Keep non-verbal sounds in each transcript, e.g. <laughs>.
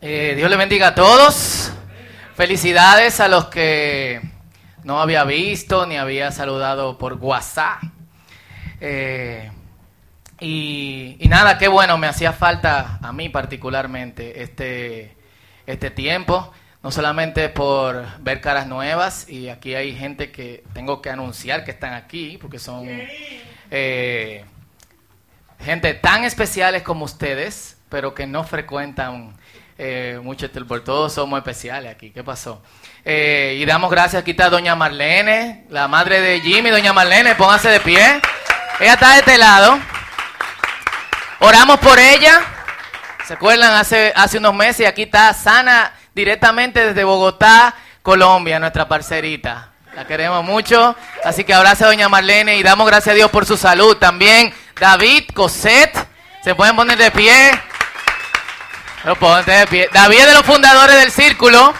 Eh, Dios le bendiga a todos. Felicidades a los que no había visto ni había saludado por WhatsApp. Eh, y, y nada, qué bueno, me hacía falta a mí particularmente este, este tiempo, no solamente por ver caras nuevas, y aquí hay gente que tengo que anunciar que están aquí, porque son eh, gente tan especiales como ustedes, pero que no frecuentan eh, por Todos somos especiales aquí. ¿Qué pasó? Eh, y damos gracias. Aquí está Doña Marlene, la madre de Jimmy. Doña Marlene, póngase de pie. Ella está de este lado. Oramos por ella. ¿Se acuerdan? Hace, hace unos meses. Y aquí está sana directamente desde Bogotá, Colombia, nuestra parcerita. La queremos mucho. Así que abrazo a Doña Marlene y damos gracias a Dios por su salud. También David, Cosette. Se pueden poner de pie. David es de los fundadores del Círculo.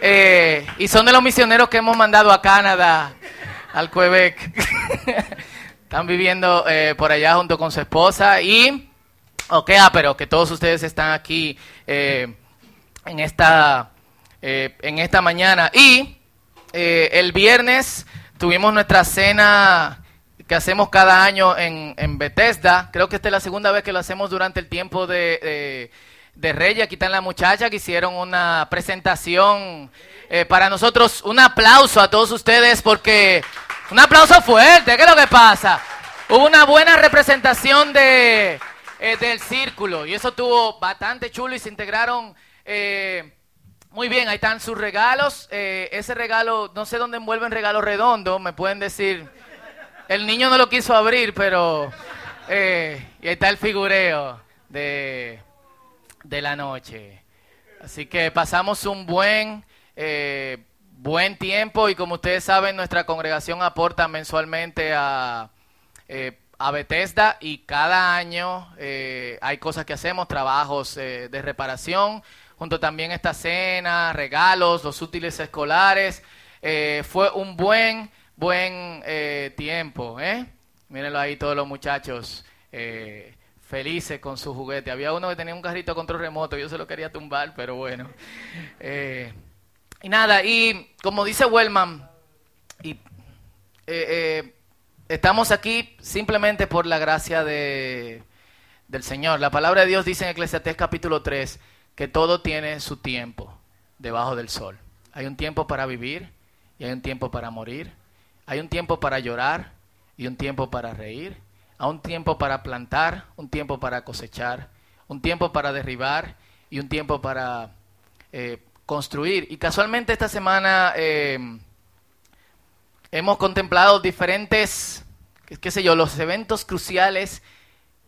Eh, y son de los misioneros que hemos mandado a Canadá, al Quebec. <laughs> están viviendo eh, por allá junto con su esposa. Y, ok, ah, pero que todos ustedes están aquí eh, en, esta, en esta mañana. Y el viernes tuvimos nuestra cena que hacemos cada año en, en, Bethesda. Creo que esta es la segunda vez que lo hacemos durante el tiempo de, de, Reyes. Aquí están las muchachas que hicieron una presentación. Eh, para nosotros, un aplauso a todos ustedes porque... Un aplauso fuerte, ¿qué es lo que pasa? Hubo una buena representación de, eh, del círculo y eso tuvo bastante chulo y se integraron... Eh, muy bien, ahí están sus regalos. ese regalo, no sé dónde envuelven regalo redondo, me pueden decir... El niño no lo quiso abrir, pero eh, y ahí está el figureo de, de la noche. Así que pasamos un buen, eh, buen tiempo y como ustedes saben, nuestra congregación aporta mensualmente a, eh, a Bethesda y cada año hay cosas que hacemos, trabajos de reparación, junto también esta cena, regalos, los útiles escolares. fue un buen buen eh, tiempo, ¿eh? Mírenlo ahí todos los muchachos eh, felices con su juguete. Había uno que tenía un carrito control remoto, yo se lo quería tumbar, pero bueno. Eh, y nada, y como dice Wellman, y, estamos aquí simplemente por la gracia de, del Señor. La palabra de Dios dice en Eclesiastés capítulo 3 que todo tiene su tiempo debajo del sol. Hay un tiempo para vivir y hay un tiempo para morir hay un tiempo para llorar y un tiempo para reír. Hay un tiempo para plantar, un tiempo para cosechar, un tiempo para derribar y un tiempo para eh, construir. Y casualmente esta semana eh, hemos contemplado diferentes, qué, sé yo, los eventos cruciales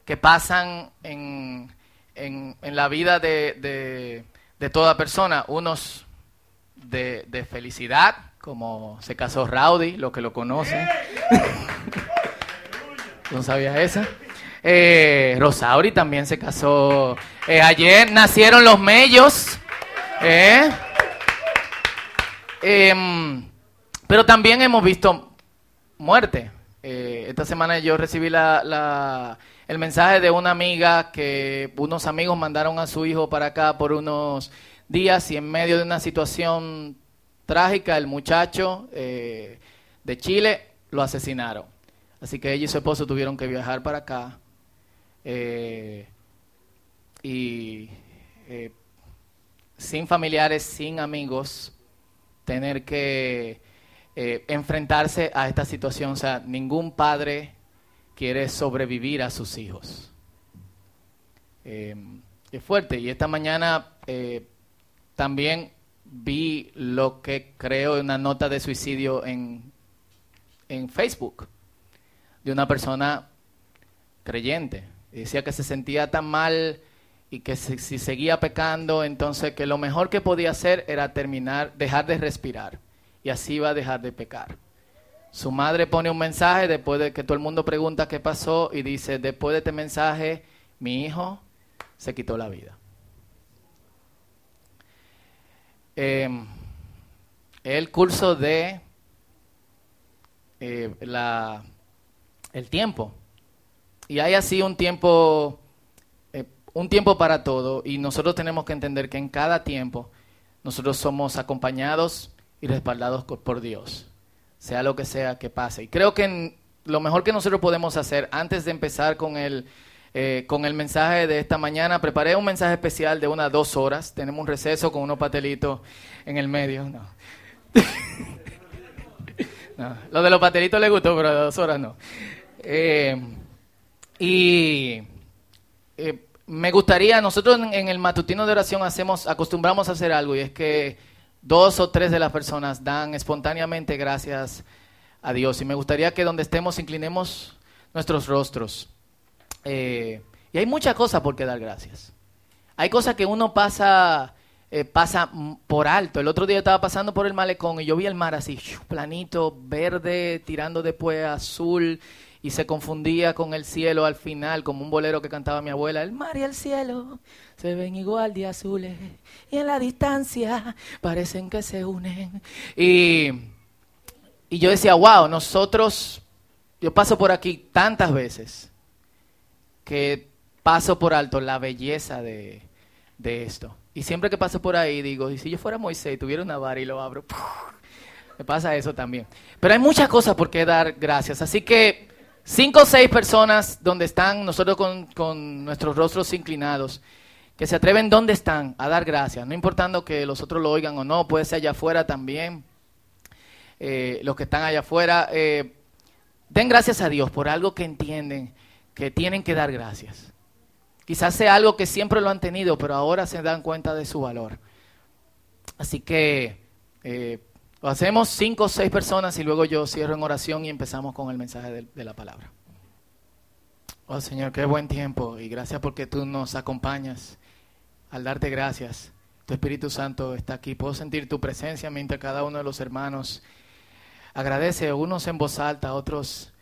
que pasan en, en, la vida de, de, toda persona. Unos de, de felicidad, como se casó Rowdy, los que lo conocen. <laughs> no sabía eso. Eh, Rosauri también se casó. Eh, ayer nacieron los mellos. Eh. Em, pero también hemos visto muerte. esta semana yo recibí la, el mensaje de una amiga que unos amigos mandaron a su hijo para acá por unos días y en medio de una situación trágica, el muchacho eh, de Chile lo asesinaron. Así que ella y su esposo tuvieron que viajar para acá. Eh, y eh, sin familiares, sin amigos, tener que enfrentarse a esta situación. O sea, ningún padre quiere sobrevivir a sus hijos. es fuerte. Y esta mañana también vi lo que creo una nota de suicidio en, en Facebook de una persona creyente. decía que se sentía tan mal y que si, seguía pecando, entonces que lo mejor que podía hacer era terminar, dejar de respirar. Y así iba a dejar de pecar. Su madre pone un mensaje después de que todo el mundo pregunta qué pasó y dice, después de este mensaje, mi hijo se quitó la vida. Em, el curso de eh, el tiempo. Y hay así un tiempo, eh, un tiempo para todo y nosotros tenemos que entender que en cada tiempo nosotros somos acompañados y respaldados por Dios, sea lo que sea que pase. Y creo que lo mejor que nosotros podemos hacer antes de empezar con el, eh, con el mensaje de esta mañana, preparé un mensaje especial de unas dos horas. Tenemos un receso con unos patelitos en el medio. <laughs> Lo de los patelitos le gustó, pero de dos horas no. Eh, y eh, me gustaría, nosotros en, el matutino de oración hacemos, acostumbramos a hacer algo y es que dos o tres de las personas dan espontáneamente gracias a Dios. Y me gustaría que donde estemos inclinemos nuestros rostros. Eh, y hay muchas cosas por qué dar gracias. Hay cosas que uno pasa, eh, pasa por alto. El otro día estaba pasando por el malecón y yo vi el mar así, planito, verde, tirando después azul y se confundía con el cielo al final, como un bolero que cantaba mi abuela. El mar y el cielo se ven igual de azules y en la distancia parecen que se unen. Y, y yo decía, wow, nosotros, yo paso por aquí tantas veces que paso por alto la belleza de, de esto. Y siempre que paso por ahí digo, y si yo fuera Moisés y tuviera una vara y lo abro, <laughs> me pasa eso también. Pero hay muchas cosas por qué dar gracias. Así que Cinco o seis personas donde están nosotros con, nuestros rostros inclinados, que se atreven donde están a dar gracias, no importando que los otros lo oigan o no, puede ser allá afuera también, eh, los que están allá afuera, eh, den gracias a Dios por algo que entienden que tienen que dar gracias. Quizás sea algo que siempre lo han tenido, pero ahora se dan cuenta de su valor. Así que eh, lo hacemos cinco o seis personas y luego yo cierro en oración y empezamos con el mensaje de, la palabra. Oh Señor, qué buen tiempo y gracias porque tú nos acompañas. Al darte gracias, tu Espíritu Santo está aquí. Puedo sentir tu presencia mientras cada uno de los hermanos agradece, unos en voz alta, otros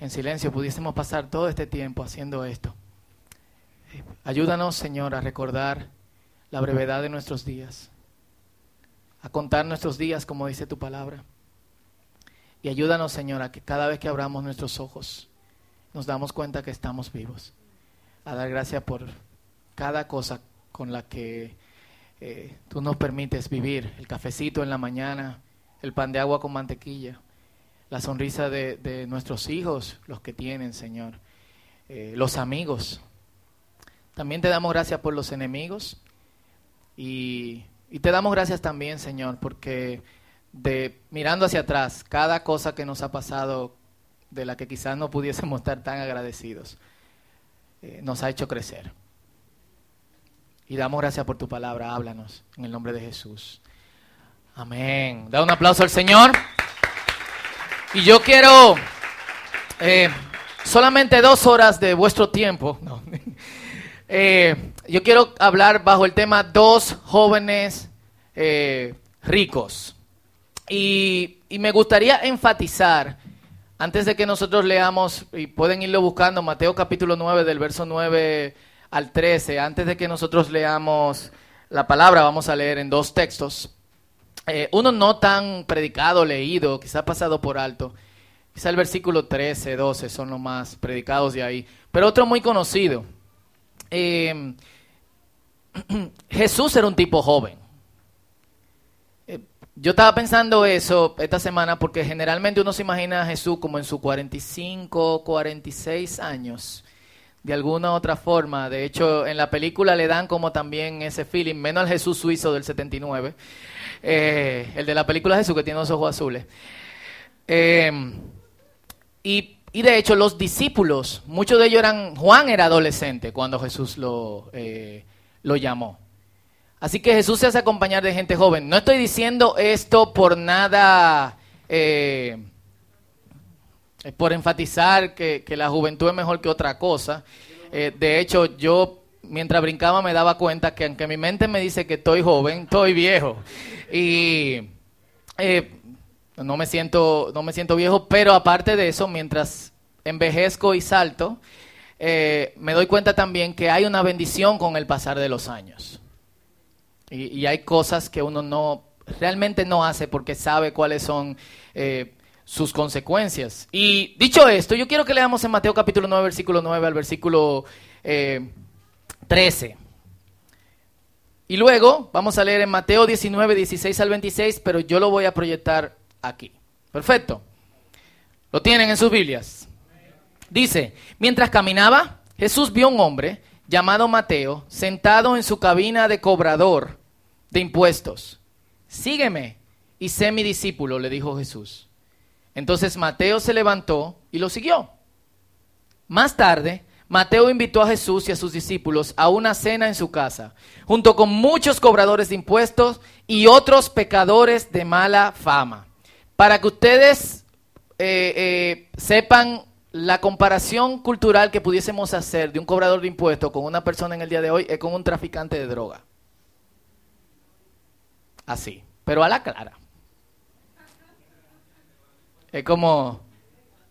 en silencio. Pudiésemos pasar todo este tiempo haciendo esto. Ayúdanos, Señor, a recordar la brevedad de nuestros días a contar nuestros días, como dice tu palabra. Y ayúdanos, Señor, a que cada vez que abramos nuestros ojos, nos damos cuenta que estamos vivos. A dar gracias por cada cosa con la que eh, tú nos permites vivir. El cafecito en la mañana, el pan de agua con mantequilla, la sonrisa de, nuestros hijos, los que tienen, Señor, eh, los amigos. También te damos gracias por los enemigos y y te damos gracias también, Señor, porque de mirando hacia atrás, cada cosa que nos ha pasado de la que quizás no pudiésemos estar tan agradecidos, eh, nos ha hecho crecer. Y damos gracias por tu palabra, háblanos en el nombre de Jesús. Amén. Da un aplauso al Señor. Y yo quiero eh, solamente dos horas de vuestro tiempo. <laughs> Eh, yo quiero hablar bajo el tema dos jóvenes eh, ricos. Y, me gustaría enfatizar, antes de que nosotros leamos, y pueden irlo buscando, Mateo capítulo 9, del verso 9 al 13, antes de que nosotros leamos la palabra, vamos a leer en dos textos. Eh, uno no tan predicado, leído, quizá pasado por alto. Quizá el versículo 13, 12 son los más predicados de ahí. Pero otro muy conocido. Eh, <clears throat> Jesús era un tipo joven. Eh, yo estaba pensando eso esta semana porque generalmente uno se imagina a Jesús como en sus 45, 46 años, de alguna otra forma. De hecho, en la película le dan como también ese feeling, menos al Jesús suizo del 79, eh, el de la película Jesús que tiene los ojos azules. y y de hecho los discípulos, muchos de ellos eran, Juan era adolescente cuando Jesús lo, eh, lo llamó. Así que Jesús se hace acompañar de gente joven. No estoy diciendo esto por nada, eh, por enfatizar que, la juventud es mejor que otra cosa. Eh, de hecho, yo mientras brincaba me daba cuenta que aunque mi mente me dice que estoy joven, estoy viejo. Y no me siento, no me siento viejo, pero aparte de eso, mientras envejezco y salto, eh, me doy cuenta también que hay una bendición con el pasar de los años. Y, hay cosas que uno no realmente no hace porque sabe cuáles son eh, sus consecuencias. Y dicho esto, yo quiero que leamos en Mateo capítulo 9, versículo 9 al versículo 13. Y luego vamos a leer en Mateo 19, 16 al 26, pero yo lo voy a proyectar aquí. Perfecto. Lo tienen en sus Biblias. Dice, mientras caminaba, Jesús vio un hombre llamado Mateo sentado en su cabina de cobrador de impuestos. Sígueme y sé mi discípulo, le dijo Jesús. Entonces Mateo se levantó y lo siguió. Más tarde, Mateo invitó a Jesús y a sus discípulos a una cena en su casa, junto con muchos cobradores de impuestos y otros pecadores de mala fama. Para que ustedes eh, eh, sepan la comparación cultural que pudiésemos hacer de un cobrador de impuestos con una persona en el día de hoy es con un traficante de droga. Así, pero a la clara. Es como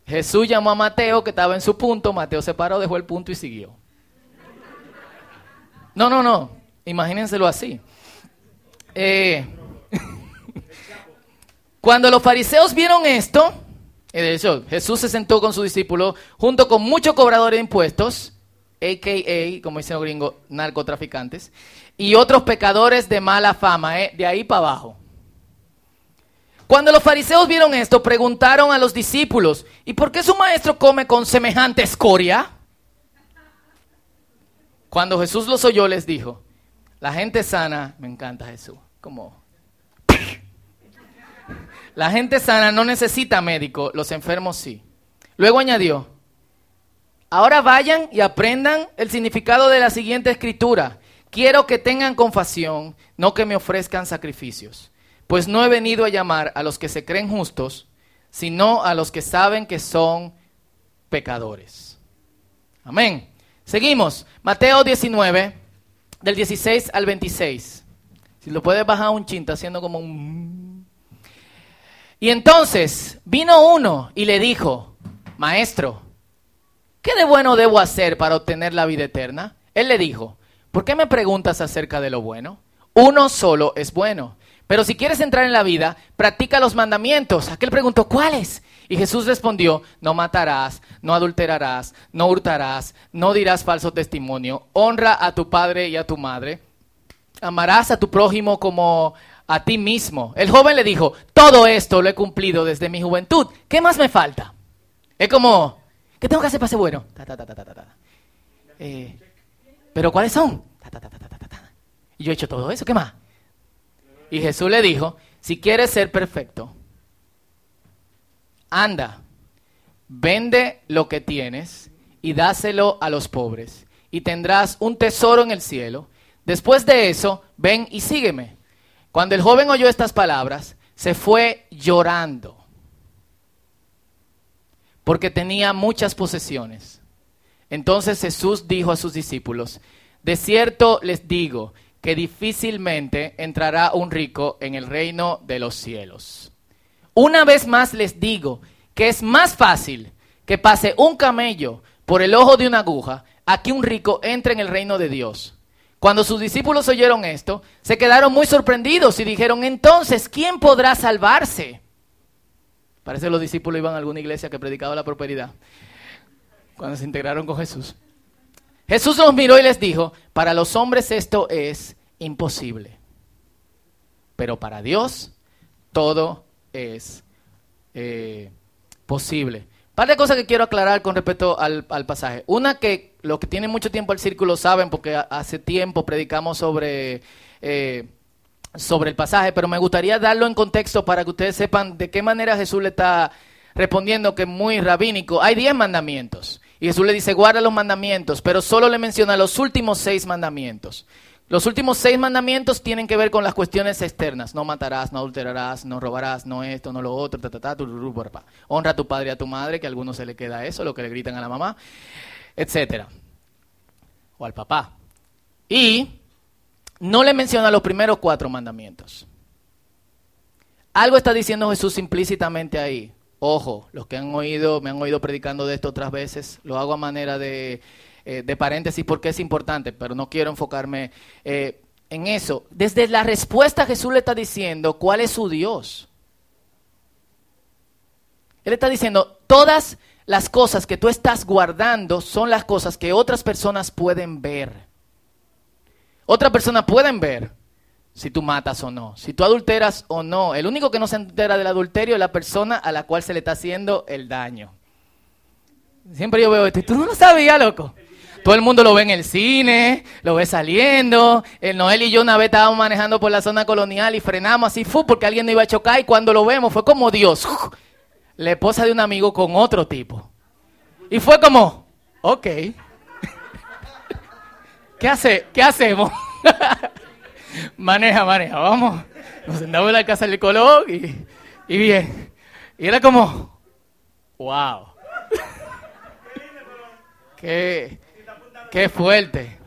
Jesús llamó a Mateo que estaba en su punto, Mateo se paró, dejó el punto y siguió. No, no, no, imagínenselo así. Eh, <laughs> cuando los fariseos vieron esto, de hecho, Jesús se sentó con su discípulo junto con muchos cobradores de impuestos, a.k.a., como dicen los gringos, narcotraficantes, y otros pecadores de mala fama, ¿eh? de ahí para abajo. Cuando los fariseos vieron esto, preguntaron a los discípulos, ¿y por qué su maestro come con semejante escoria? Cuando Jesús los oyó, les dijo, la gente sana, me encanta Jesús, como... La gente sana no necesita médico, los enfermos sí. Luego añadió, ahora vayan y aprendan el significado de la siguiente escritura. Quiero que tengan compasión, no que me ofrezcan sacrificios pues no he venido a llamar a los que se creen justos, sino a los que saben que son pecadores. Amén. Seguimos. Mateo 19, del 16 al 26. Si lo puedes bajar un chinta haciendo como un... Y entonces vino uno y le dijo, Maestro, ¿qué de bueno debo hacer para obtener la vida eterna? Él le dijo, ¿por qué me preguntas acerca de lo bueno? Uno solo es bueno. Pero si quieres entrar en la vida, practica los mandamientos. Aquel preguntó, ¿cuáles? Y Jesús respondió, no matarás, no adulterarás, no hurtarás, no dirás falso testimonio, honra a tu padre y a tu madre, amarás a tu prójimo como a ti mismo. El joven le dijo, todo esto lo he cumplido desde mi juventud, ¿qué más me falta? Es como, ¿qué tengo que hacer para ser bueno? Eh, Pero ¿cuáles son? Y yo he hecho todo eso, ¿qué más? Y Jesús le dijo, si quieres ser perfecto, anda, vende lo que tienes y dáselo a los pobres y tendrás un tesoro en el cielo. Después de eso, ven y sígueme. Cuando el joven oyó estas palabras, se fue llorando porque tenía muchas posesiones. Entonces Jesús dijo a sus discípulos, de cierto les digo que difícilmente entrará un rico en el reino de los cielos. Una vez más les digo que es más fácil que pase un camello por el ojo de una aguja a que un rico entre en el reino de Dios. Cuando sus discípulos oyeron esto, se quedaron muy sorprendidos y dijeron, entonces, ¿quién podrá salvarse? Parece que los discípulos iban a alguna iglesia que predicaba la prosperidad cuando se integraron con Jesús. Jesús los miró y les dijo, para los hombres esto es imposible, pero para Dios todo es eh, posible. Un par de cosas que quiero aclarar con respecto al, pasaje. Una que los que tienen mucho tiempo al círculo saben, porque hace tiempo predicamos sobre, eh, sobre el pasaje, pero me gustaría darlo en contexto para que ustedes sepan de qué manera Jesús le está respondiendo, que es muy rabínico. Hay diez mandamientos. Y Jesús le dice, guarda los mandamientos, pero solo le menciona los últimos seis mandamientos. Los últimos seis mandamientos tienen que ver con las cuestiones externas. No matarás, no adulterarás, no robarás, no esto, no lo otro, ta, ta, ta, honra a tu padre y a tu madre, que a algunos se le queda eso, lo que le gritan a la mamá, etcétera. O al papá. Y no le menciona los primeros cuatro mandamientos. Algo está diciendo Jesús implícitamente ahí. Ojo, los que han oído, me han oído predicando de esto otras veces, lo hago a manera de, eh, paréntesis porque es importante, pero no quiero enfocarme eh, en eso. Desde la respuesta Jesús le está diciendo cuál es su Dios. Él está diciendo, todas las cosas que tú estás guardando son las cosas que otras personas pueden ver. Otras personas pueden ver si tú matas o no, si tú adulteras o no. El único que no se entera del adulterio es la persona a la cual se le está haciendo el daño. Siempre yo veo esto y tú no lo sabías, loco. Todo el mundo lo ve en el cine, lo ve saliendo. El Noel y yo una vez estábamos manejando por la zona colonial y frenamos así, fue porque alguien no iba a chocar y cuando lo vemos fue como Dios. La esposa de un amigo con otro tipo. Y fue como, ok. <laughs> ¿Qué, hace, ¿qué hacemos? <laughs> maneja, maneja, vamos. Nos sentamos en la casa del color y, y bien. Y era como, wow. qué, qué fuerte.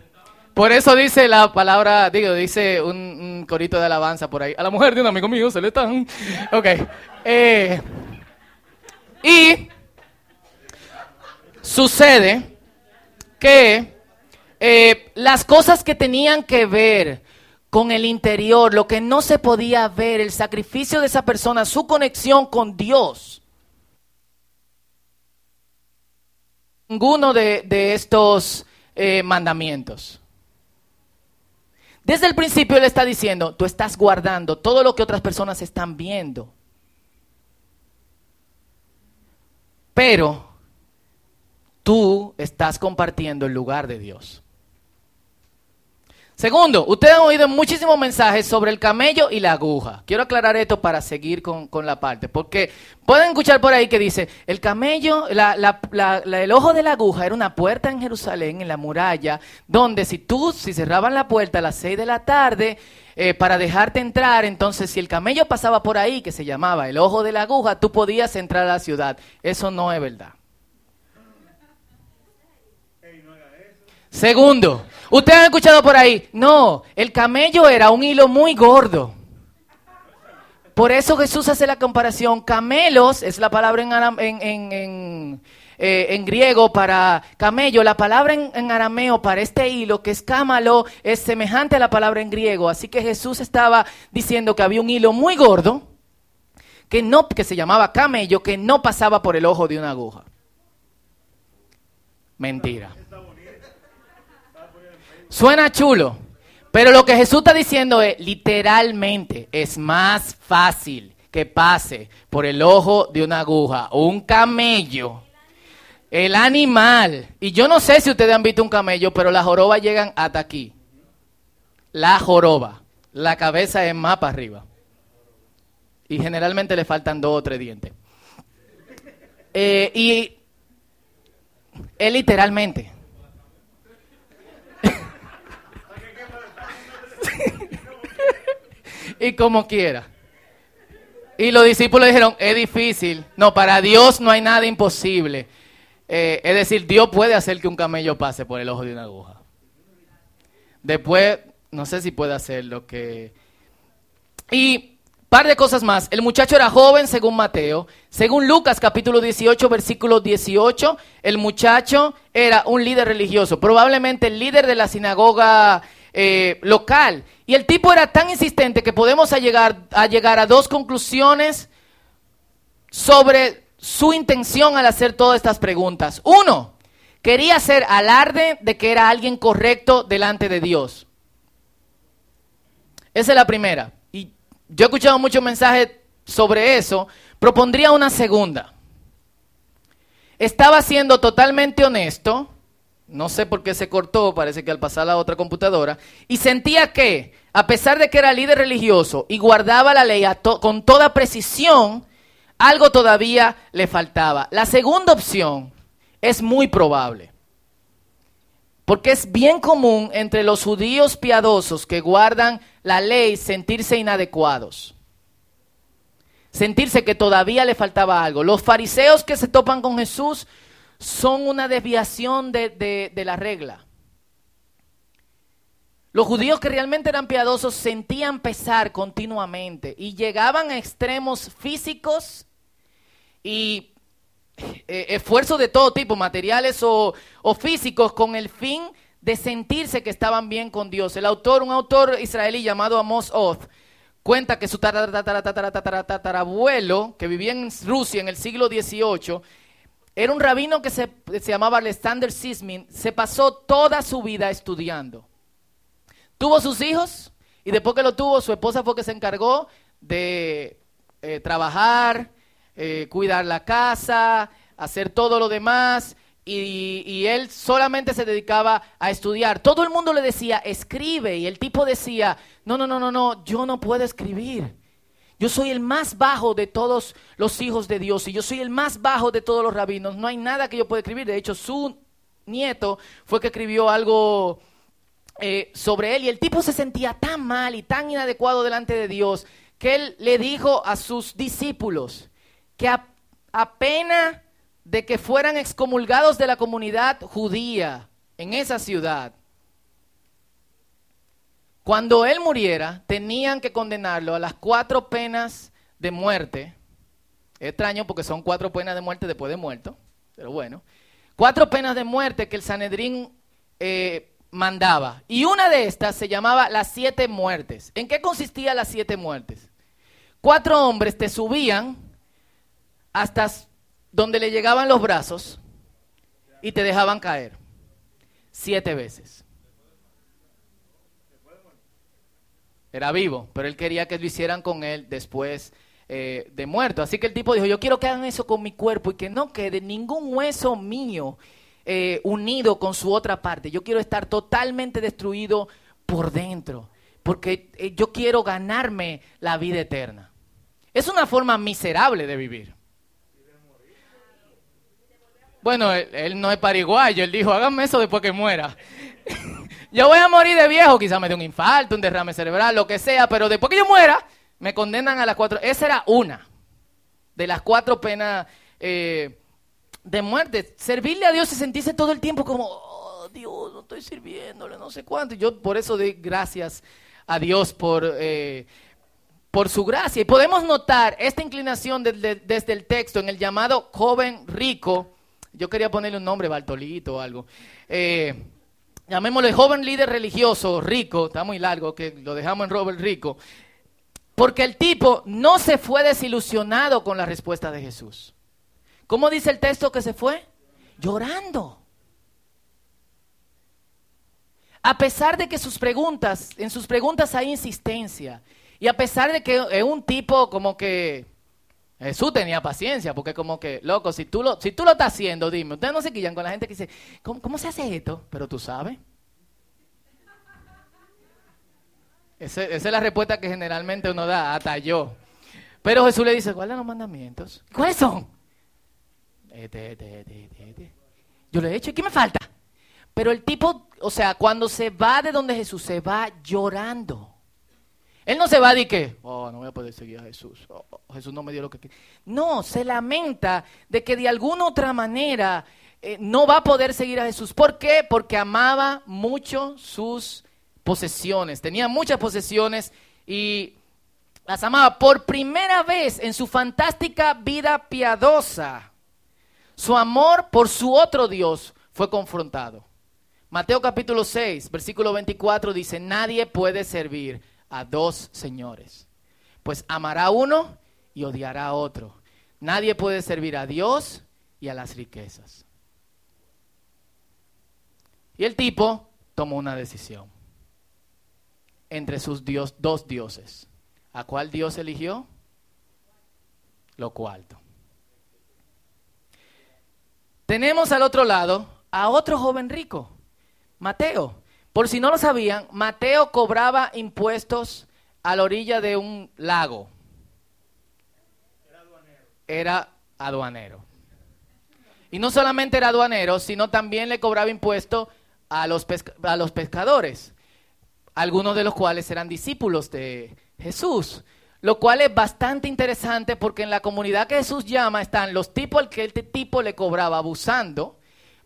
Por eso dice la palabra, digo, dice un, corito de alabanza por ahí. A la mujer de un amigo mío se le están. Ok. Eh, y sucede que eh, las cosas que tenían que ver con el interior, lo que no se podía ver, el sacrificio de esa persona, su conexión con Dios. Ninguno de, estos eh, mandamientos. Desde el principio él está diciendo, tú estás guardando todo lo que otras personas están viendo. Pero tú estás compartiendo el lugar de Dios. Segundo, ustedes han oído muchísimos mensajes sobre el camello y la aguja. Quiero aclarar esto para seguir con, la parte, porque pueden escuchar por ahí que dice, el camello, el ojo de la aguja era una puerta en Jerusalén, en la muralla, donde si tú, si cerraban la puerta a las seis de la tarde, eh, para dejarte entrar, entonces si el camello pasaba por ahí, que se llamaba el ojo de la aguja, tú podías entrar a la ciudad. Eso no es verdad. Segundo, ustedes han escuchado por ahí, no, el camello era un hilo muy gordo. Por eso Jesús hace la comparación. Camelos es la palabra en, eh, griego para camello. La palabra en, arameo para este hilo, que es cámalo, es semejante a la palabra en griego. Así que Jesús estaba diciendo que había un hilo muy gordo, que, no, que se llamaba camello, que no pasaba por el ojo de una aguja. Mentira. Suena chulo, pero lo que Jesús está diciendo es, literalmente, es más fácil que pase por el ojo de una aguja un camello. El animal, y yo no sé si ustedes han visto un camello, pero las jorobas llegan hasta aquí. La joroba, la cabeza es más para arriba. Y generalmente le faltan dos o tres dientes. Eh, y es literalmente. <laughs> y como quiera. Y los discípulos dijeron, es difícil. No, para Dios no hay nada imposible. Eh, es decir, Dios puede hacer que un camello pase por el ojo de una aguja. Después, no sé si puede hacer lo que... Y par de cosas más. El muchacho era joven según Mateo. Según Lucas capítulo 18, versículo 18, el muchacho era un líder religioso. Probablemente el líder de la sinagoga eh, local. Y el tipo era tan insistente que podemos llegar, a llegar a dos conclusiones sobre su intención al hacer todas estas preguntas. Uno, quería hacer alarde de que era alguien correcto delante de Dios. Esa es la primera. Y yo he escuchado muchos mensajes sobre eso. Propondría una segunda. Estaba siendo totalmente honesto no sé por qué se cortó, parece que al pasar a la otra computadora, y sentía que, a pesar de que era líder religioso y guardaba la ley con toda precisión, algo todavía le faltaba. La segunda opción es muy probable, porque es bien común entre los judíos piadosos que guardan la ley sentirse inadecuados sentirse que todavía le faltaba algo. Los fariseos que se topan con Jesús son una desviación de, la regla. Los judíos que realmente eran piadosos sentían pesar continuamente y llegaban a extremos físicos y eh, esfuerzos de todo tipo, materiales o, físicos, con el fin de sentirse que estaban bien con Dios. El autor, un autor israelí llamado Amos Oth, cuenta que su tatarabuelo, que vivía en Rusia en el siglo XVIII, era un rabino que se, llamaba Alexander Sismin, se pasó toda su vida estudiando. tuvo sus hijos y después que lo tuvo, su esposa fue que se encargó de eh, trabajar, eh, cuidar la casa, hacer todo lo demás. Y, y, él solamente se dedicaba a estudiar. Todo el mundo le decía, escribe. Y el tipo decía, no, no, no, no, no, yo no puedo escribir. Yo soy el más bajo de todos los hijos de Dios y yo soy el más bajo de todos los rabinos. No hay nada que yo pueda escribir. De hecho, su nieto fue que escribió algo eh, sobre él y el tipo se sentía tan mal y tan inadecuado delante de Dios que él le dijo a sus discípulos que apenas de que fueran excomulgados de la comunidad judía en esa ciudad, cuando él muriera, tenían que condenarlo a las cuatro penas de muerte. extraño porque son cuatro penas de muerte después de muerto, pero bueno. Cuatro penas de muerte que el Sanedrín eh, mandaba. Y una de estas se llamaba las siete muertes. ¿En qué consistía las siete muertes? Cuatro hombres te subían hasta donde le llegaban los brazos y te dejaban caer. Siete veces. Era vivo, pero él quería que lo hicieran con él después eh, de muerto. Así que el tipo dijo, yo quiero que hagan eso con mi cuerpo y que no quede ningún hueso mío eh, unido con su otra parte. Yo quiero estar totalmente destruido por dentro, porque eh, yo quiero ganarme la vida eterna. Es una forma miserable de vivir. Bueno, él, no es pariguayo, él dijo, háganme eso después que muera. <laughs> Yo voy a morir de viejo, quizá me dé un infarto, un derrame cerebral, lo que sea, pero después que yo muera, me condenan a las cuatro. Esa era una de las cuatro penas eh, de muerte. Servirle a Dios y sentirse todo el tiempo como, oh, Dios, no estoy sirviéndole, no sé cuánto. Yo por eso doy gracias a Dios por, eh, por su gracia. Y podemos notar esta inclinación desde el texto en el llamado joven rico. Yo quería ponerle un nombre, Bartolito o algo. Eh, llamémosle joven líder religioso, rico, está muy largo, que lo dejamos en Robert Rico, porque el tipo no se fue desilusionado con la respuesta de Jesús. ¿Cómo dice el texto que se fue? Llorando. A pesar de que sus preguntas, en sus preguntas hay insistencia, y a pesar de que es un tipo como que Jesús tenía paciencia, porque como que, loco, si tú lo, si tú lo estás haciendo, dime, ustedes no se quillan con la gente que dice, ¿cómo, se hace esto? Pero tú sabes. esa es la respuesta que generalmente uno da, hasta yo. Pero Jesús le dice, ¿cuáles son los mandamientos? ¿Cuáles son? Este, yo le he hecho, ¿y qué me falta? Pero el tipo, o sea, cuando se va de donde Jesús, se va llorando. Él no se va de que, oh, no voy a poder seguir a Jesús. Oh, oh, Jesús no me dio lo que No, se lamenta de que de alguna otra manera eh, no va a poder seguir a Jesús. ¿Por qué? Porque amaba mucho sus posesiones. Tenía muchas posesiones y las amaba. Por primera vez en su fantástica vida piadosa, su amor por su otro Dios fue confrontado. Mateo capítulo 6, versículo 24 dice, nadie puede servir a dos señores, pues amará uno y odiará a otro. Nadie puede servir a Dios y a las riquezas. Y el tipo tomó una decisión entre sus dios, dos dioses. ¿A cuál Dios eligió? Lo cuarto. Tenemos al otro lado a otro joven rico, Mateo. Por si no lo sabían, Mateo cobraba impuestos a la orilla de un lago. Era aduanero. Era aduanero. Y no solamente era aduanero, sino también le cobraba impuestos a los, a los pescadores, algunos de los cuales eran discípulos de Jesús. Lo cual es bastante interesante porque en la comunidad que Jesús llama están los tipos al que este tipo le cobraba abusando,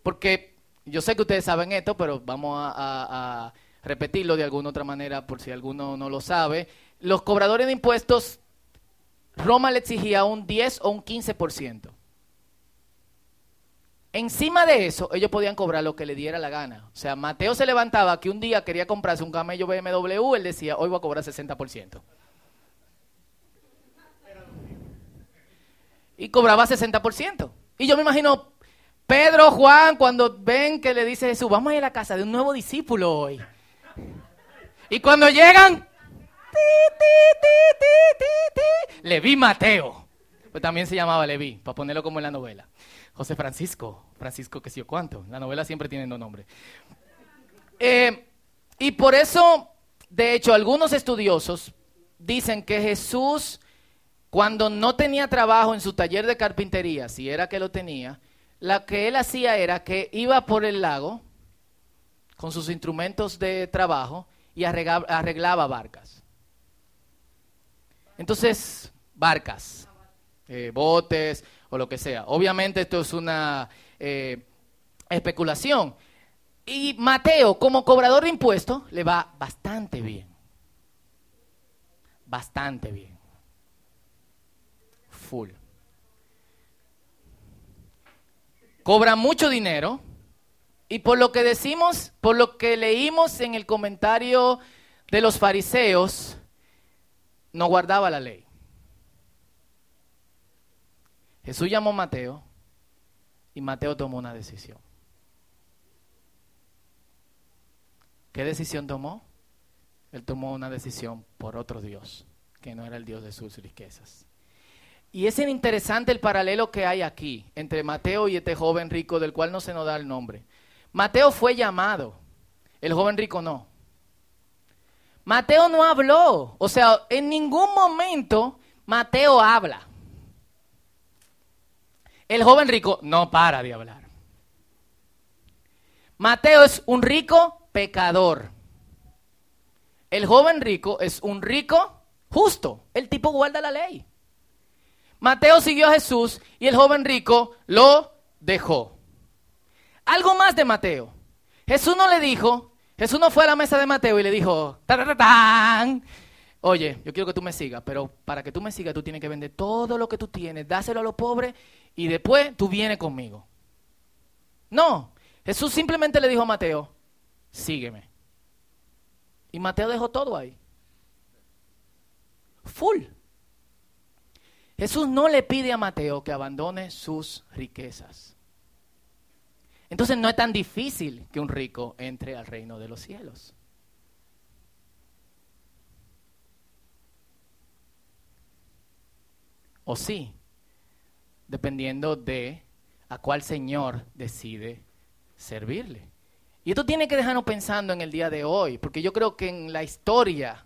porque yo sé que ustedes saben esto, pero vamos a, repetirlo de alguna otra manera por si alguno no lo sabe. Los cobradores de impuestos, Roma le exigía un 10 o un 15%. Encima de eso, ellos podían cobrar lo que le diera la gana. O sea, Mateo se levantaba que un día quería comprarse un camello BMW, él decía, hoy voy a cobrar 60%. Y cobraba 60%. Y yo me imagino Pedro, Juan, cuando ven que le dice Jesús, vamos a ir a la casa de un nuevo discípulo hoy. Y cuando llegan, Leví Mateo. Pues también se llamaba Leví, para ponerlo como en la novela. José Francisco, Francisco que sé cuánto. La novela siempre tiene dos nombres. Eh, y por eso, de hecho, algunos estudiosos dicen que Jesús, cuando no tenía trabajo en su taller de carpintería, si era que lo tenía, lo que él hacía era que iba por el lago con sus instrumentos de trabajo y arreglaba, barcas. Entonces, barcas, eh, botes o lo que sea. Obviamente esto es una eh, especulación. Y Mateo, como cobrador de impuestos, le va bastante bien. Bastante bien. Full. Cobra mucho dinero y por lo que decimos, por lo que leímos en el comentario de los fariseos, no guardaba la ley. Jesús llamó a Mateo y Mateo tomó una decisión. ¿Qué decisión tomó? Él tomó una decisión por otro Dios, que no era el Dios de sus riquezas. Y es interesante el paralelo que hay aquí entre Mateo y este joven rico del cual no se nos da el nombre. Mateo fue llamado, el joven rico no. Mateo no habló, o sea, en ningún momento Mateo habla. El joven rico no para de hablar. Mateo es un rico pecador. El joven rico es un rico justo. El tipo guarda la ley. Mateo siguió a Jesús y el joven rico lo dejó. Algo más de Mateo. Jesús no le dijo, Jesús no fue a la mesa de Mateo y le dijo, oye, yo quiero que tú me sigas, pero para que tú me sigas tú tienes que vender todo lo que tú tienes, dáselo a los pobres y después tú vienes conmigo. No, Jesús simplemente le dijo a Mateo, sígueme. Y Mateo dejó todo ahí. Full. Jesús no le pide a Mateo que abandone sus riquezas. Entonces no es tan difícil que un rico entre al reino de los cielos. O sí, dependiendo de a cuál Señor decide servirle. Y esto tiene que dejarnos pensando en el día de hoy, porque yo creo que en la historia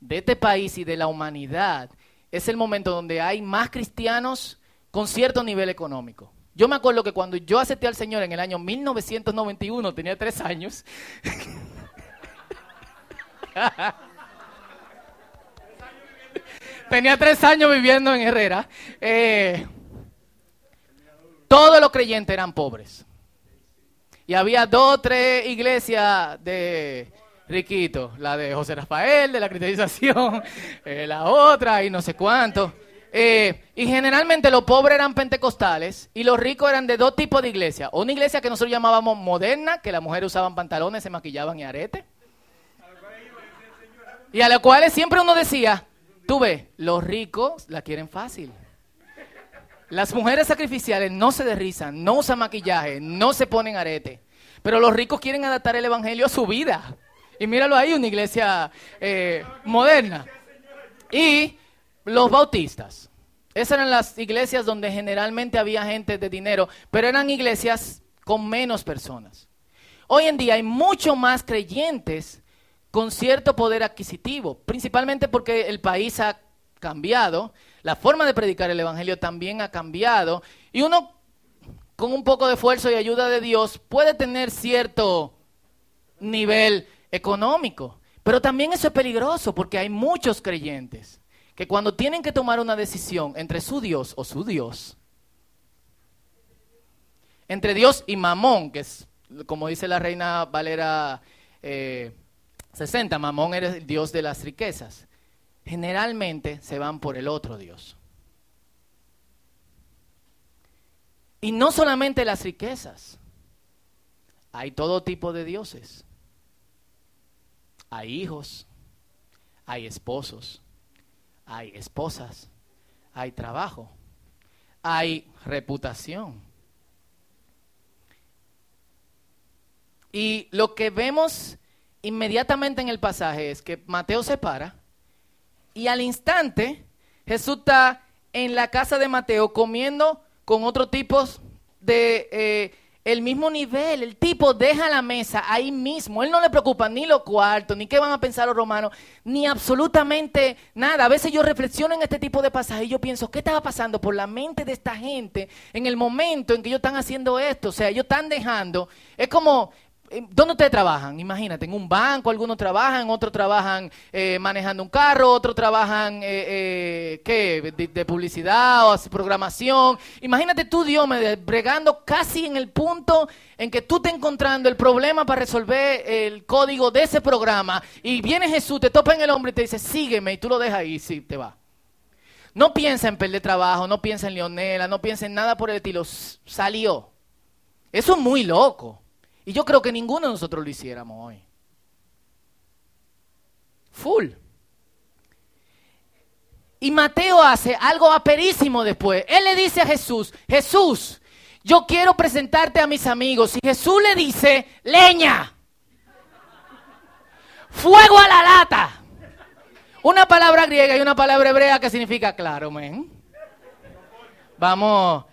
de este país y de la humanidad es el momento donde hay más cristianos con cierto nivel económico. Yo me acuerdo que cuando yo acepté al Señor en el año 1991, tenía tres años. <laughs> tenía tres años viviendo en Herrera. Eh, todos los creyentes eran pobres. Y había dos tres iglesias de riquitos. La de José Rafael, de la cristianización, <laughs> eh, la otra y no sé cuánto. Eh, y generalmente los pobres eran pentecostales y los ricos eran de dos tipos de iglesias. Una iglesia que nosotros llamábamos moderna, que las mujeres usaban pantalones, se maquillaban y arete. Y a los cuales siempre uno decía, tú ves, los ricos la quieren fácil. Las mujeres sacrificiales no se derrizan, no usan maquillaje, no se ponen arete. Pero los ricos quieren adaptar el evangelio a su vida. Y míralo ahí, una iglesia eh, moderna. Y los bautistas. Esas eran las iglesias donde generalmente había gente de dinero, pero eran iglesias con menos personas. Hoy en día hay mucho más creyentes con cierto poder adquisitivo, principalmente porque el país ha cambiado, la forma de predicar el Evangelio también ha cambiado, y uno con un poco de esfuerzo y ayuda de Dios puede tener cierto nivel económico, pero también eso es peligroso porque hay muchos creyentes que cuando tienen que tomar una decisión entre su Dios o su Dios, entre Dios y Mamón, que es como dice la reina Valera 60, eh, Mamón es el Dios de las riquezas, generalmente se van por el otro Dios. Y no solamente las riquezas, hay todo tipo de dioses. Hay hijos, hay esposos, hay esposas, hay trabajo, hay reputación. Y lo que vemos inmediatamente en el pasaje es que Mateo se para y al instante Jesús está en la casa de Mateo comiendo con otros tipos de eh, el mismo nivel. El tipo deja la mesa ahí mismo. Él no le preocupa ni los cuartos, ni qué van a pensar los romanos, ni absolutamente nada. A veces yo reflexiono en este tipo de pasajes y yo pienso, ¿qué estaba pasando por la mente de esta gente en el momento en que ellos están haciendo esto? O sea, ellos están dejando. Es como ¿Dónde ustedes trabajan? Imagínate, en un banco, algunos trabajan, otros trabajan eh, manejando un carro, otros trabajan, eh, ¿qué? De, publicidad o programación. Imagínate tú, Dios, me bregando casi en el punto en que tú estás encontrando el problema para resolver el código de ese programa y viene Jesús, te topa en el hombro y te dice, sígueme y tú lo dejas ahí, sí, te va. No piensa en perder trabajo, no piensa en Leonela, no piensa en nada por el estilo, salió. Eso es muy loco. Y yo creo que ninguno de nosotros lo hiciéramos hoy. Full. Y Mateo hace algo aperísimo después. Él le dice a Jesús, Jesús, yo quiero presentarte a mis amigos. Y Jesús le dice, leña, fuego a la lata. Una palabra griega y una palabra hebrea que significa claro, men. Vamos,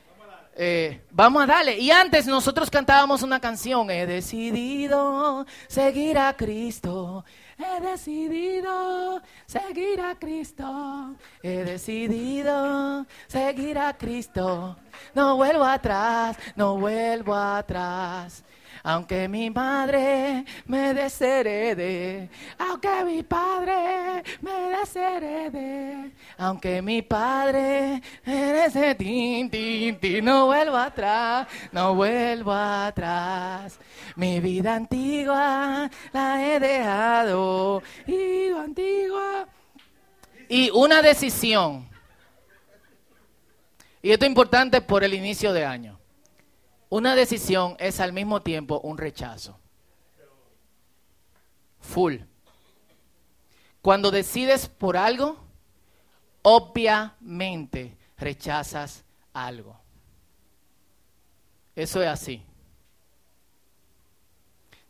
eh, vamos a darle. Y antes nosotros cantábamos una canción. He decidido seguir a Cristo. He decidido seguir a Cristo. He decidido seguir a Cristo. No vuelvo atrás, no vuelvo atrás. Aunque mi madre me desherede, aunque mi padre me desherede, aunque mi padre ese tin, tin, tin, no vuelvo atrás, no vuelvo atrás. Mi vida antigua la he dejado, y antigua. Y una decisión. Y esto es importante por el inicio de año. Una decisión es al mismo tiempo un rechazo. Full. Cuando decides por algo, obviamente rechazas algo. Eso es así.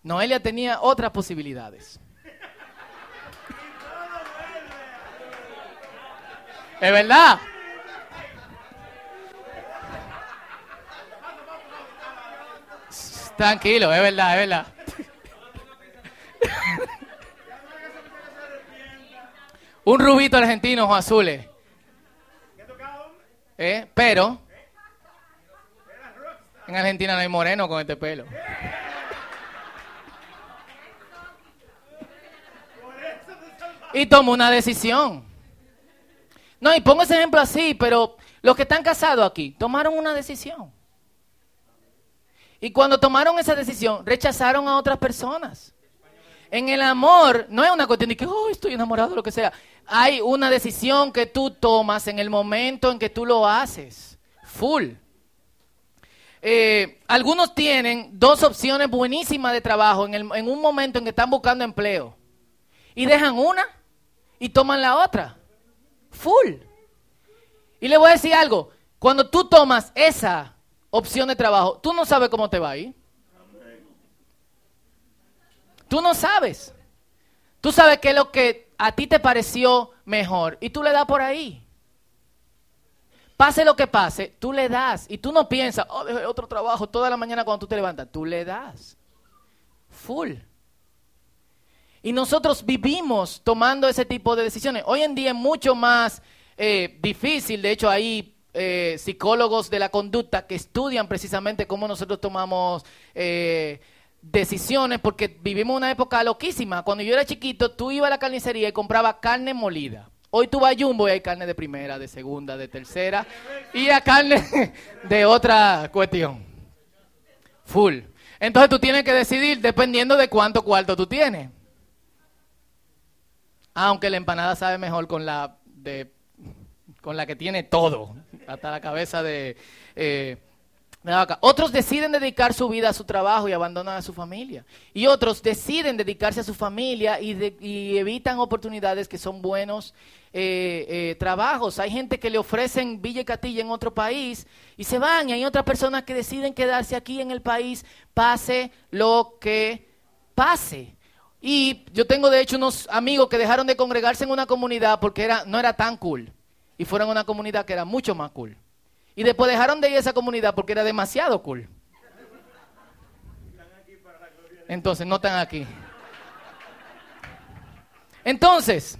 Noelia tenía otras posibilidades. ¿Es verdad? Tranquilo, es verdad, es verdad. Un rubito argentino, o azules. ¿Eh? Pero en Argentina no hay moreno con este pelo. Y tomo una decisión. No, y pongo ese ejemplo así, pero los que están casados aquí tomaron una decisión. Y cuando tomaron esa decisión, rechazaron a otras personas. En el amor no es una cuestión de que, oh, estoy enamorado, lo que sea. Hay una decisión que tú tomas en el momento en que tú lo haces. Full. Eh, algunos tienen dos opciones buenísimas de trabajo en, en un momento en que están buscando empleo. Y dejan una y toman la otra. Full. Y le voy a decir algo. Cuando tú tomas esa opción de trabajo, tú no sabes cómo te va ahí. Tú no sabes. Tú sabes qué es lo que a ti te pareció mejor y tú le das por ahí. Pase lo que pase, tú le das y tú no piensas, oh, dejé otro trabajo toda la mañana cuando tú te levantas. Tú le das. Full. Y nosotros vivimos tomando ese tipo de decisiones. Hoy en día es mucho más eh, difícil, de hecho hay eh, psicólogos de la conducta que estudian precisamente cómo nosotros tomamos eh, decisiones, porque vivimos una época loquísima. Cuando yo era chiquito, tú ibas a la carnicería y comprabas carne molida. Hoy tú vas a Jumbo y hay carne de primera, de segunda, de tercera y a carne <laughs> de otra cuestión. Full. Entonces tú tienes que decidir dependiendo de cuánto cuarto tú tienes. Aunque la empanada sabe mejor con la de con la que tiene todo, hasta la cabeza de, eh, la vaca. Otros deciden dedicar su vida a su trabajo y abandonan a su familia. Y otros deciden dedicarse a su familia y, evitan oportunidades que son buenos eh, eh, trabajos. Hay gente que le ofrecen Villa y Catilla en otro país y se van. Y hay otras personas que deciden quedarse aquí en el país, pase lo que pase. Y yo tengo de hecho unos amigos que dejaron de congregarse en una comunidad porque era, no era tan cool. Y fueron a una comunidad que era mucho más cool. Y después dejaron de ir a esa comunidad porque era demasiado cool. Entonces, no están aquí. Entonces,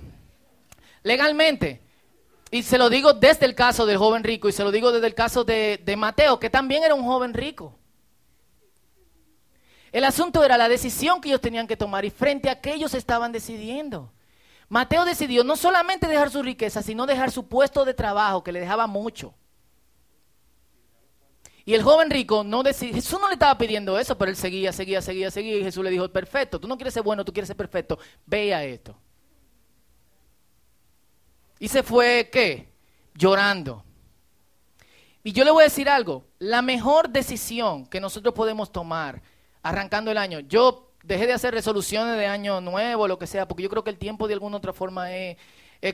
legalmente, y se lo digo desde el caso del joven rico y se lo digo desde el caso de, de Mateo, que también era un joven rico. El asunto era la decisión que ellos tenían que tomar y frente a que ellos estaban decidiendo. Mateo decidió no solamente dejar su riqueza, sino dejar su puesto de trabajo, que le dejaba mucho. Y el joven rico no decidió, Jesús no le estaba pidiendo eso, pero él seguía, seguía, seguía, seguía. Y Jesús le dijo, perfecto, tú no quieres ser bueno, tú quieres ser perfecto, ve a esto. Y se fue, ¿qué? Llorando. Y yo le voy a decir algo, la mejor decisión que nosotros podemos tomar arrancando el año, yo dejé de hacer resoluciones de año nuevo, lo que sea, porque yo creo que el tiempo de alguna otra forma es,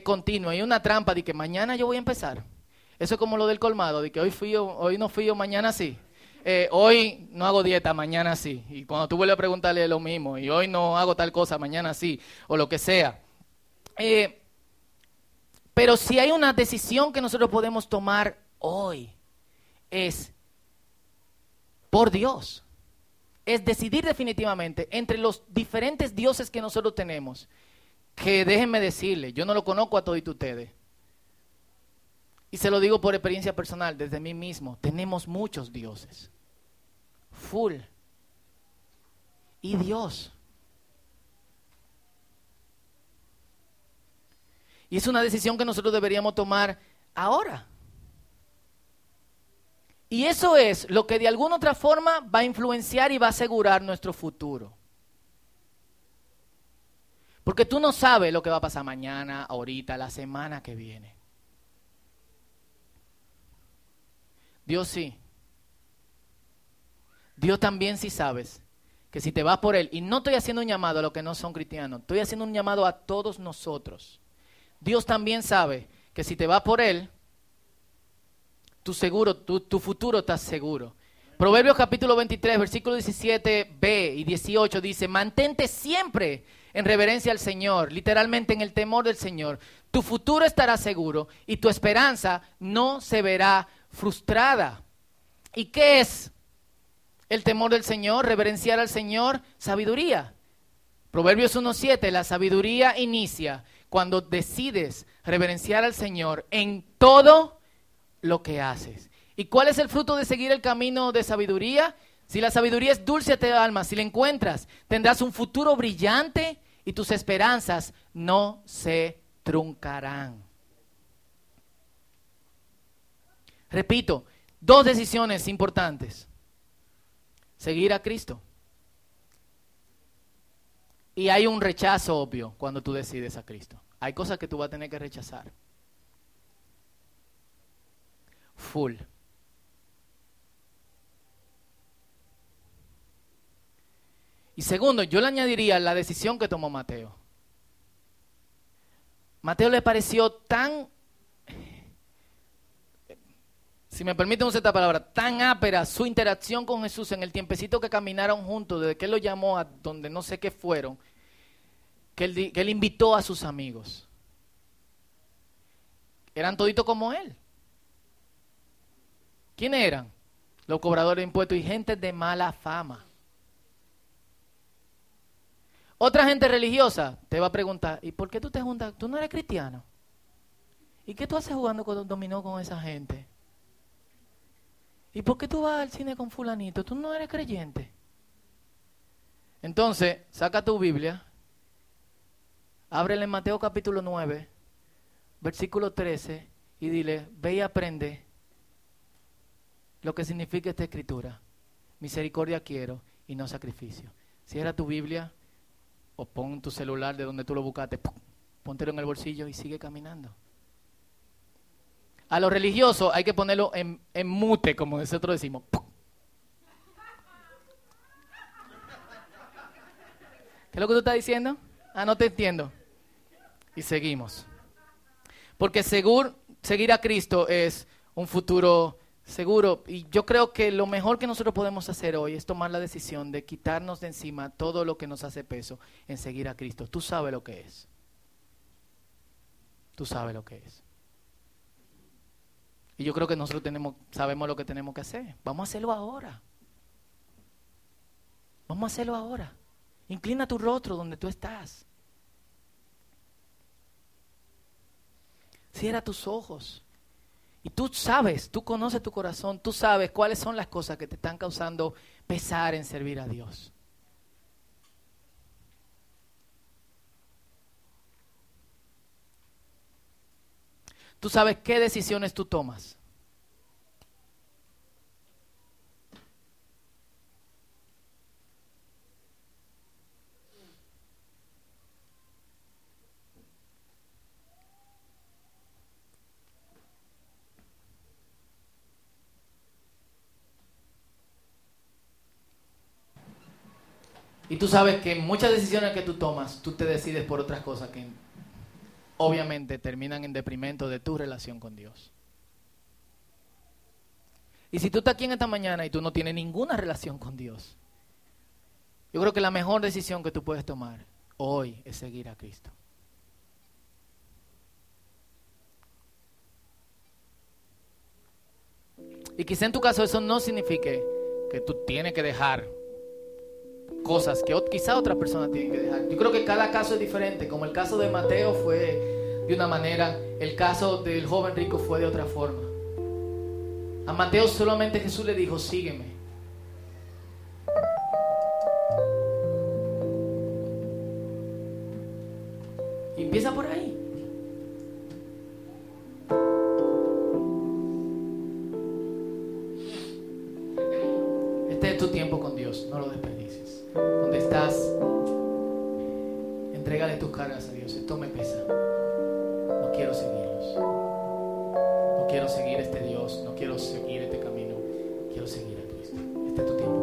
continuo. Hay una trampa de que mañana yo voy a empezar. Eso es como lo del colmado, de que hoy, fui hoy no fui yo, mañana sí. Eh, hoy no hago dieta, mañana sí. Y cuando tú vuelves a preguntarle lo mismo, y hoy no hago tal cosa, mañana sí, o lo que sea. Eh, pero si hay una decisión que nosotros podemos tomar hoy, es por Dios. Es decidir definitivamente entre los diferentes dioses que nosotros tenemos. Que déjenme decirle, yo no lo conozco a todos ustedes. Y se lo digo por experiencia personal, desde mí mismo. Tenemos muchos dioses. Full. Y Dios. Y es una decisión que nosotros deberíamos tomar ahora. Y eso es lo que de alguna otra forma va a influenciar y va a asegurar nuestro futuro. Porque tú no sabes lo que va a pasar mañana, ahorita, la semana que viene. Dios sí. Dios también sí sabes que si te vas por Él, y no estoy haciendo un llamado a los que no son cristianos, estoy haciendo un llamado a todos nosotros Dios también sabe que si te vas por Él, tu, seguro, tu, futuro está seguro. Proverbios capítulo 23, versículo 17b y 18 dice, mantente siempre en reverencia al Señor, literalmente en el temor del Señor. Tu futuro estará seguro y tu esperanza no se verá frustrada. ¿Y qué es el temor del Señor? Reverenciar al Señor, sabiduría. Proverbios 1.7, la sabiduría inicia cuando decides reverenciar al Señor en todo lo que haces. ¿Y cuál es el fruto de seguir el camino de sabiduría? Si la sabiduría es dulce a tu alma, si la encuentras, tendrás un futuro brillante y tus esperanzas no se truncarán. Repito, dos decisiones importantes. Seguir a Cristo. Y hay un rechazo obvio cuando tú decides a Cristo. Hay cosas que tú vas a tener que rechazar. Full. Y segundo, yo le añadiría la decisión que tomó Mateo. Mateo le pareció tan, si me permiten usar esta palabra, tan ápera su interacción con Jesús en el tiempecito que caminaron juntos, desde que él lo llamó a donde no sé qué fueron, que él, invitó a sus amigos. Eran toditos como él. ¿Quiénes eran? Los cobradores de impuestos y gente de mala fama. Otra gente religiosa te va a preguntar, ¿y por qué tú te juntas? Tú no eres cristiano. ¿Y qué tú haces jugando con dominó con esa gente? ¿Y por qué tú vas al cine con fulanito? Tú no eres creyente. Entonces, saca tu Biblia Ábrele en Mateo capítulo 9, versículo 13, y dile, ve y aprende lo que significa esta escritura. Misericordia quiero y no sacrificio. Cierra tu Biblia o pon tu celular de donde tú lo buscaste, póntelo en el bolsillo y sigue caminando. A los religiosos hay que ponerlo en, en mute, como nosotros decimos. ¿Qué es lo que tú estás diciendo? Ah, no te entiendo. Y seguimos. Porque seguir a Cristo es un futuro Seguro, y yo creo que lo mejor que nosotros podemos hacer hoy es tomar la decisión de quitarnos de encima todo lo que nos hace peso en seguir a Cristo. Tú sabes lo que es. Tú sabes lo que es. Y yo creo que nosotros tenemos, sabemos lo que tenemos que hacer. Vamos a hacerlo ahora. Vamos a hacerlo ahora. Inclina tu rostro donde tú estás. Cierra tus ojos. Y tú sabes, tú conoces tu corazón, tú sabes cuáles son las cosas que te están causando pesar en servir a Dios. Tú sabes qué decisiones tú tomas. Y tú sabes que muchas decisiones que tú tomas, tú te decides por otras cosas que obviamente terminan en deprimento de tu relación con Dios. Y si tú estás aquí en esta mañana y tú no tienes ninguna relación con Dios, yo creo que la mejor decisión que tú puedes tomar hoy es seguir a Cristo. Y quizá en tu caso eso no signifique que tú tienes que dejar cosas que quizá otra persona tiene que dejar. Yo creo que cada caso es diferente, como el caso de Mateo fue de una manera, el caso del joven rico fue de otra forma. A Mateo solamente Jesús le dijo, sígueme. Empieza por ahí. Este es tu tiempo con Dios, no lo desperdicies tus cargas a Dios. Esto me pesa. No quiero seguirlos. No quiero seguir este Dios. No quiero seguir este camino. Quiero seguir a Cristo.